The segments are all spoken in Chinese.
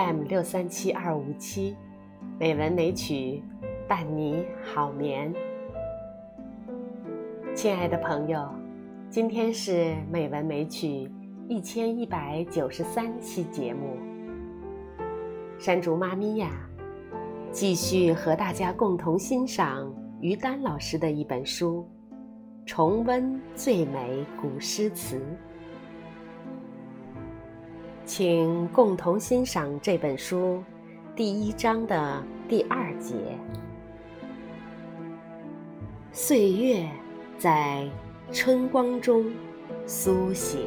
m 六三七二五七，美文美曲，伴你好眠。亲爱的朋友，今天是美文美曲一千一百九十三期节目。山竹妈咪呀，继续和大家共同欣赏于丹老师的一本书，重温最美古诗词。请共同欣赏这本书第一章的第二节：岁月在春光中苏醒。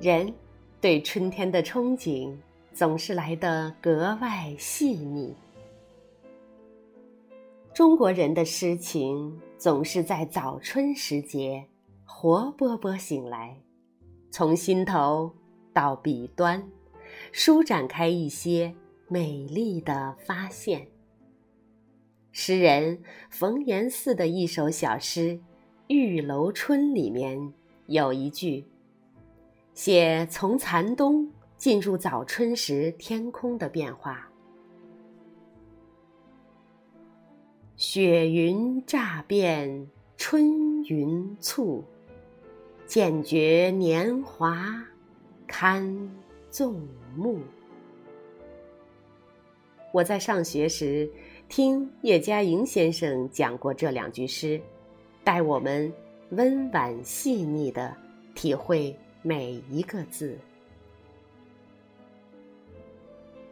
人对春天的憧憬总是来得格外细腻。中国人的诗情。总是在早春时节，活勃勃醒来，从心头到笔端，舒展开一些美丽的发现。诗人冯延巳的一首小诗《玉楼春》里面有一句，写从残冬进入早春时天空的变化。雪云乍变春云簇，渐觉年华堪纵目。我在上学时听叶嘉莹先生讲过这两句诗，带我们温婉细腻的体会每一个字。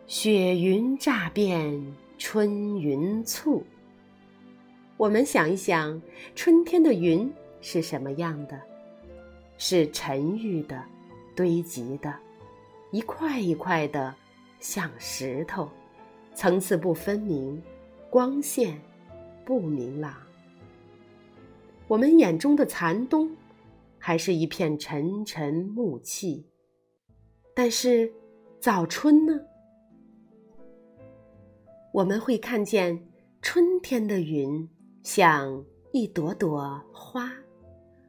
雪云乍变春云簇。我们想一想，春天的云是什么样的？是沉郁的、堆积的，一块一块的，像石头，层次不分明，光线不明朗。我们眼中的残冬，还是一片沉沉暮气。但是早春呢？我们会看见春天的云。像一朵朵花，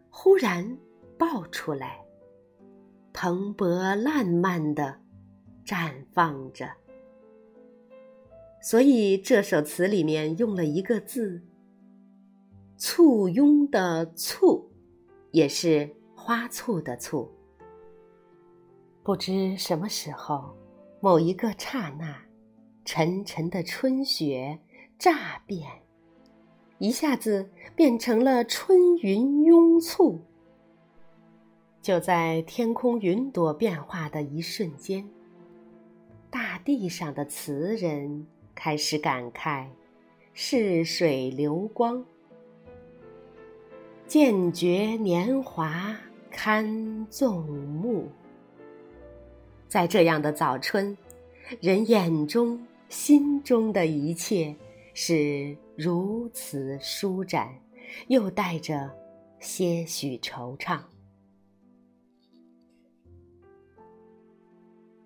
忽然爆出来，蓬勃烂漫的绽放着。所以这首词里面用了一个字“簇拥”的“簇”，也是花簇的“簇”。不知什么时候，某一个刹那，沉沉的春雪乍变。一下子变成了春云拥簇。就在天空云朵变化的一瞬间，大地上的词人开始感慨：“逝水流光，渐觉年华堪纵目。”在这样的早春，人眼中、心中的一切是。如此舒展，又带着些许惆怅。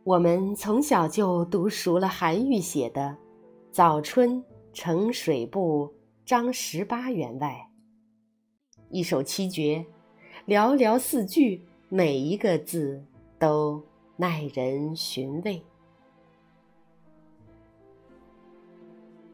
我们从小就读熟了韩愈写的《早春呈水部张十八员外》，一首七绝，寥寥四句，每一个字都耐人寻味。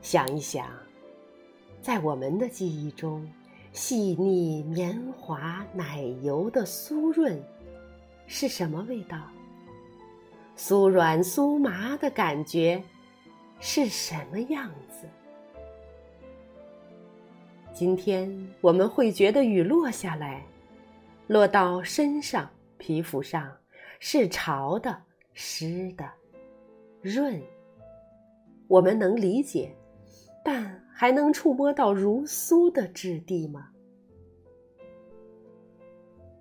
想一想，在我们的记忆中，细腻绵滑奶油的酥润是什么味道？酥软酥麻的感觉是什么样子？今天我们会觉得雨落下来，落到身上、皮肤上是潮的、湿的、润，我们能理解。但还能触摸到如酥的质地吗？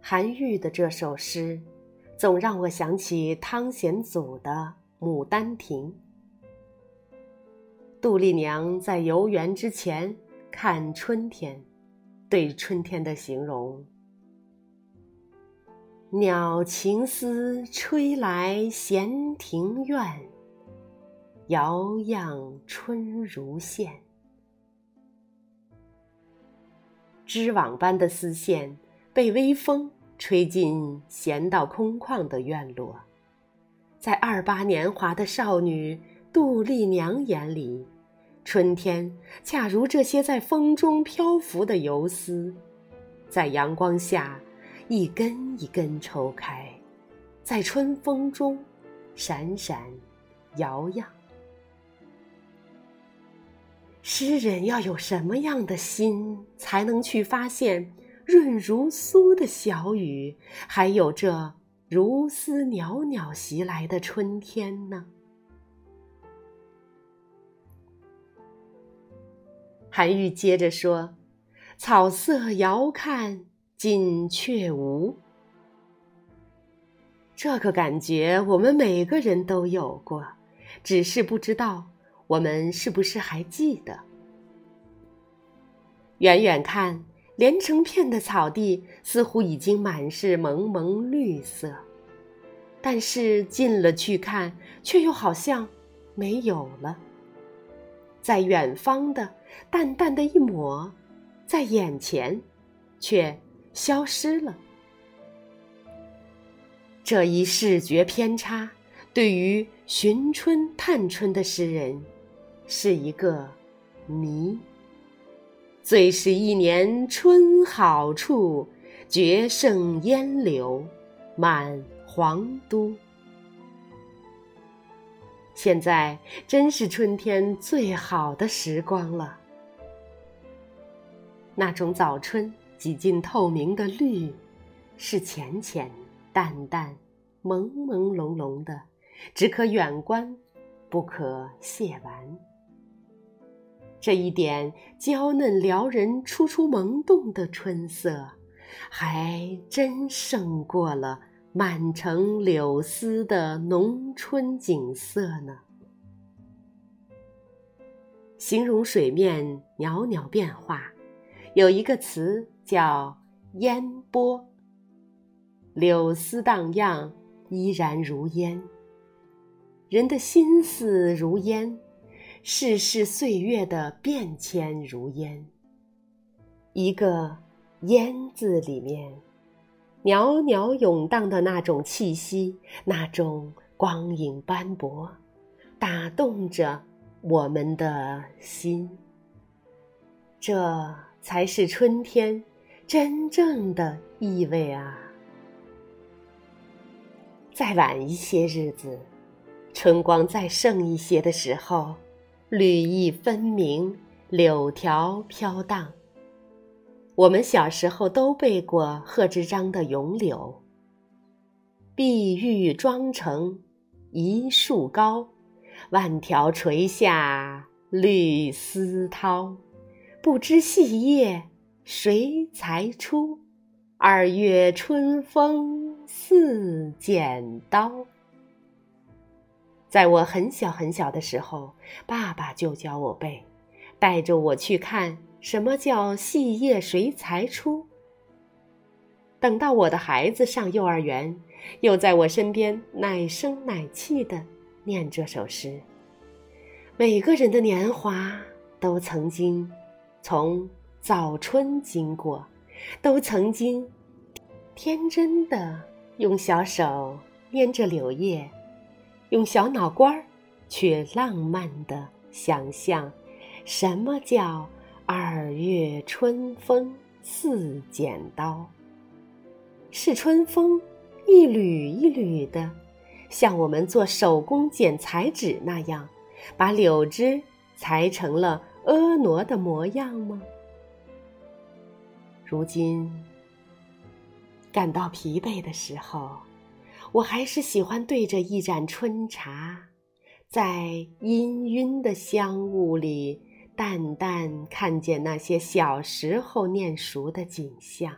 韩愈的这首诗，总让我想起汤显祖的《牡丹亭》。杜丽娘在游园之前看春天，对春天的形容：“鸟情丝吹来闲庭院，摇漾春如线。”织网般的丝线被微风吹进闲到空旷的院落，在二八年华的少女杜丽娘眼里，春天恰如这些在风中漂浮的游丝，在阳光下一根一根抽开，在春风中闪闪摇漾。诗人要有什么样的心，才能去发现润如酥的小雨，还有这如丝袅袅袭来的春天呢？韩愈接着说：“草色遥看近却无。”这个感觉我们每个人都有过，只是不知道。我们是不是还记得？远远看，连成片的草地似乎已经满是蒙蒙绿色，但是近了去看，却又好像没有了。在远方的淡淡的一抹，在眼前，却消失了。这一视觉偏差，对于寻春探春的诗人。是一个谜。最是一年春好处，绝胜烟柳满皇都。现在真是春天最好的时光了。那种早春几近透明的绿，是浅浅、淡淡、朦朦胧胧的，只可远观，不可亵玩。这一点娇嫩撩人、初初萌动的春色，还真胜过了满城柳丝的农春景色呢。形容水面袅袅变化，有一个词叫“烟波”。柳丝荡漾，依然如烟；人的心思如烟。世事岁月的变迁如烟，一个“烟”字里面，袅袅涌荡的那种气息，那种光影斑驳，打动着我们的心。这才是春天真正的意味啊！再晚一些日子，春光再盛一些的时候。绿意分明，柳条飘荡。我们小时候都背过贺知章的《咏柳》：“碧玉妆成一树高，万条垂下绿丝绦。不知细叶谁裁出？二月春风似剪刀。”在我很小很小的时候，爸爸就教我背，带着我去看什么叫细叶谁裁出。等到我的孩子上幼儿园，又在我身边奶声奶气的念这首诗。每个人的年华都曾经从早春经过，都曾经天真的用小手捏着柳叶。用小脑瓜儿，去浪漫的想象，什么叫二月春风似剪刀？是春风一缕一缕的，像我们做手工剪彩纸那样，把柳枝裁成了婀娜的模样吗？如今感到疲惫的时候。我还是喜欢对着一盏春茶，在氤氲的香雾里，淡淡看见那些小时候念熟的景象。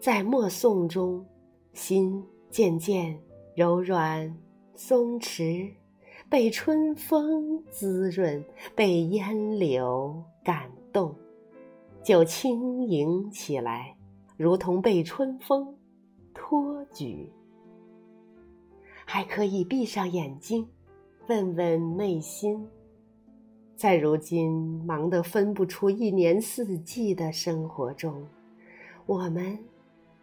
在默诵中，心渐渐柔软松弛，被春风滋润，被烟柳感动，就轻盈起来，如同被春风托举。还可以闭上眼睛，问问内心。在如今忙得分不出一年四季的生活中，我们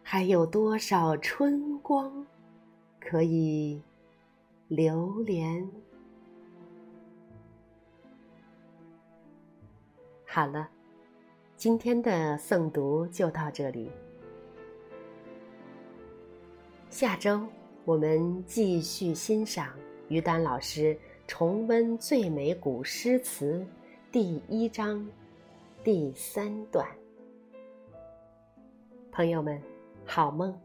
还有多少春光可以流连？好了，今天的诵读就到这里，下周我们继续欣赏于丹老师。重温最美古诗词，第一章，第三段。朋友们，好梦。